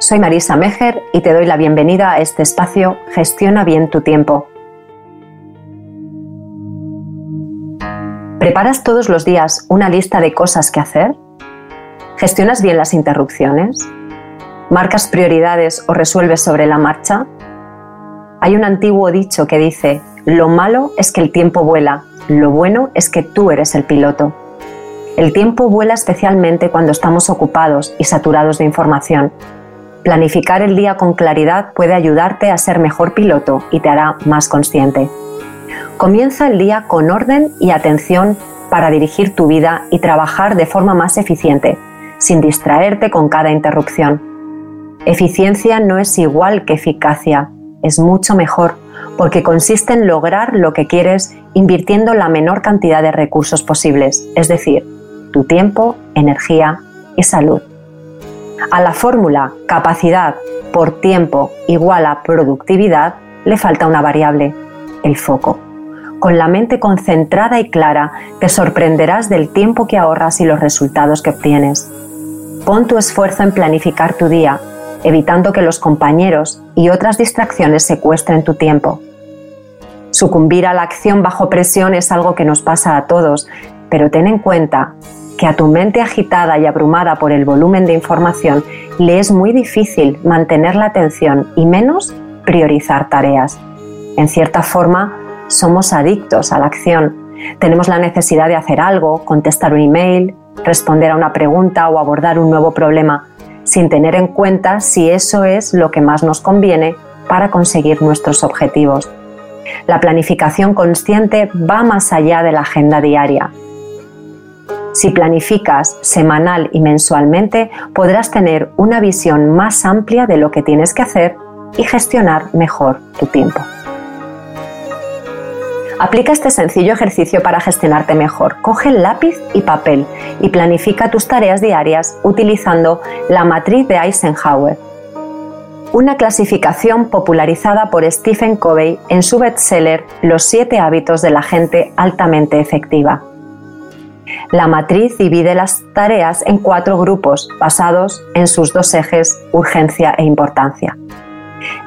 Soy Marisa Mejer y te doy la bienvenida a este espacio Gestiona bien tu tiempo. ¿Preparas todos los días una lista de cosas que hacer? ¿Gestionas bien las interrupciones? ¿Marcas prioridades o resuelves sobre la marcha? Hay un antiguo dicho que dice, lo malo es que el tiempo vuela, lo bueno es que tú eres el piloto. El tiempo vuela especialmente cuando estamos ocupados y saturados de información Planificar el día con claridad puede ayudarte a ser mejor piloto y te hará más consciente. Comienza el día con orden y atención para dirigir tu vida y trabajar de forma más eficiente, sin distraerte con cada interrupción. Eficiencia no es igual que eficacia, es mucho mejor, porque consiste en lograr lo que quieres invirtiendo la menor cantidad de recursos posibles, es decir, tu tiempo, energía y salud. A la fórmula capacidad por tiempo igual a productividad le falta una variable, el foco. Con la mente concentrada y clara te sorprenderás del tiempo que ahorras y los resultados que obtienes. Pon tu esfuerzo en planificar tu día, evitando que los compañeros y otras distracciones secuestren tu tiempo. Sucumbir a la acción bajo presión es algo que nos pasa a todos, pero ten en cuenta que a tu mente agitada y abrumada por el volumen de información le es muy difícil mantener la atención y menos priorizar tareas. En cierta forma, somos adictos a la acción. Tenemos la necesidad de hacer algo, contestar un email, responder a una pregunta o abordar un nuevo problema, sin tener en cuenta si eso es lo que más nos conviene para conseguir nuestros objetivos. La planificación consciente va más allá de la agenda diaria si planificas semanal y mensualmente, podrás tener una visión más amplia de lo que tienes que hacer y gestionar mejor tu tiempo. Aplica este sencillo ejercicio para gestionarte mejor. Coge lápiz y papel y planifica tus tareas diarias utilizando la matriz de Eisenhower, una clasificación popularizada por Stephen Covey en su bestseller Los siete hábitos de la gente altamente efectiva. La matriz divide las tareas en cuatro grupos basados en sus dos ejes, urgencia e importancia.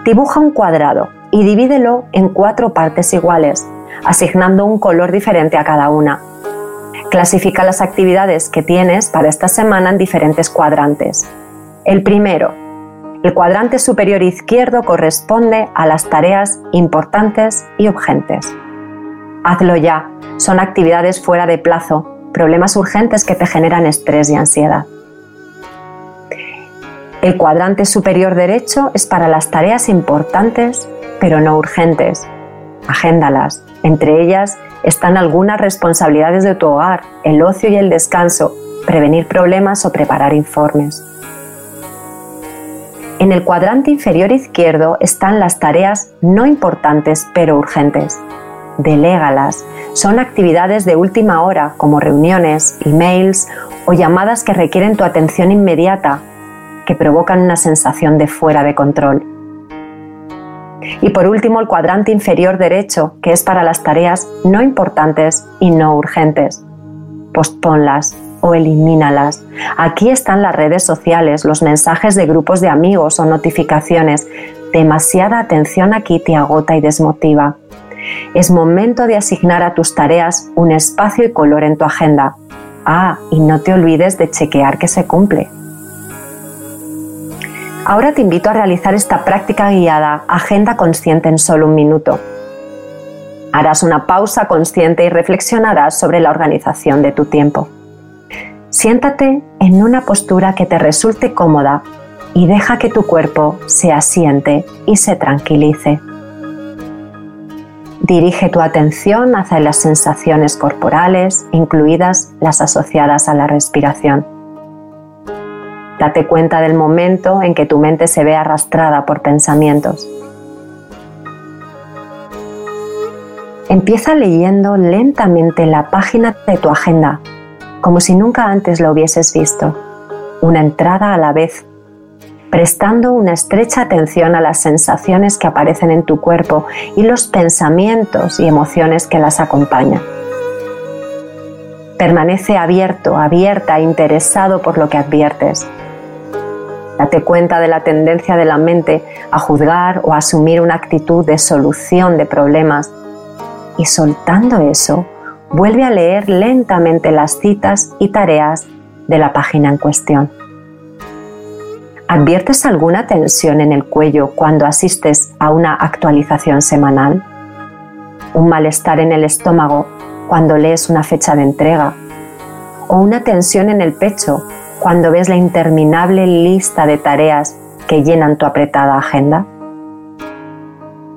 Dibuja un cuadrado y divídelo en cuatro partes iguales, asignando un color diferente a cada una. Clasifica las actividades que tienes para esta semana en diferentes cuadrantes. El primero, el cuadrante superior izquierdo corresponde a las tareas importantes y urgentes. Hazlo ya, son actividades fuera de plazo problemas urgentes que te generan estrés y ansiedad. El cuadrante superior derecho es para las tareas importantes pero no urgentes. Agéndalas. Entre ellas están algunas responsabilidades de tu hogar, el ocio y el descanso, prevenir problemas o preparar informes. En el cuadrante inferior izquierdo están las tareas no importantes pero urgentes. Delégalas son actividades de última hora como reuniones, emails o llamadas que requieren tu atención inmediata, que provocan una sensación de fuera de control. Y por último, el cuadrante inferior derecho, que es para las tareas no importantes y no urgentes. Postponlas o elimínalas. Aquí están las redes sociales, los mensajes de grupos de amigos o notificaciones. Demasiada atención aquí te agota y desmotiva. Es momento de asignar a tus tareas un espacio y color en tu agenda. Ah, y no te olvides de chequear que se cumple. Ahora te invito a realizar esta práctica guiada Agenda Consciente en solo un minuto. Harás una pausa consciente y reflexionarás sobre la organización de tu tiempo. Siéntate en una postura que te resulte cómoda y deja que tu cuerpo se asiente y se tranquilice. Dirige tu atención hacia las sensaciones corporales, incluidas las asociadas a la respiración. Date cuenta del momento en que tu mente se ve arrastrada por pensamientos. Empieza leyendo lentamente la página de tu agenda, como si nunca antes lo hubieses visto, una entrada a la vez, prestando una estrecha atención a las sensaciones que aparecen en tu cuerpo y los pensamientos y emociones que las acompañan. Permanece abierto, abierta, interesado por lo que adviertes. Date cuenta de la tendencia de la mente a juzgar o asumir una actitud de solución de problemas y soltando eso, vuelve a leer lentamente las citas y tareas de la página en cuestión. ¿Adviertes alguna tensión en el cuello cuando asistes a una actualización semanal? ¿Un malestar en el estómago cuando lees una fecha de entrega? ¿O una tensión en el pecho cuando ves la interminable lista de tareas que llenan tu apretada agenda?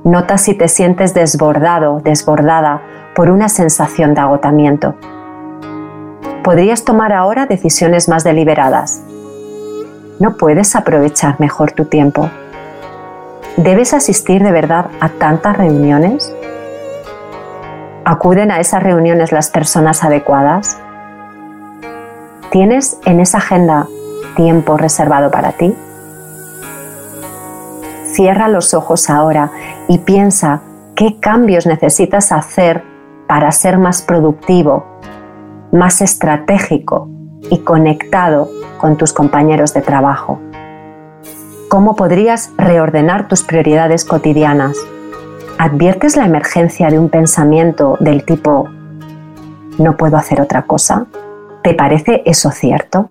Nota si te sientes desbordado, desbordada por una sensación de agotamiento. Podrías tomar ahora decisiones más deliberadas, ¿No puedes aprovechar mejor tu tiempo? ¿Debes asistir de verdad a tantas reuniones? ¿Acuden a esas reuniones las personas adecuadas? ¿Tienes en esa agenda tiempo reservado para ti? Cierra los ojos ahora y piensa qué cambios necesitas hacer para ser más productivo, más estratégico y conectado con tus compañeros de trabajo. ¿Cómo podrías reordenar tus prioridades cotidianas? ¿Adviertes la emergencia de un pensamiento del tipo no puedo hacer otra cosa? ¿Te parece eso cierto?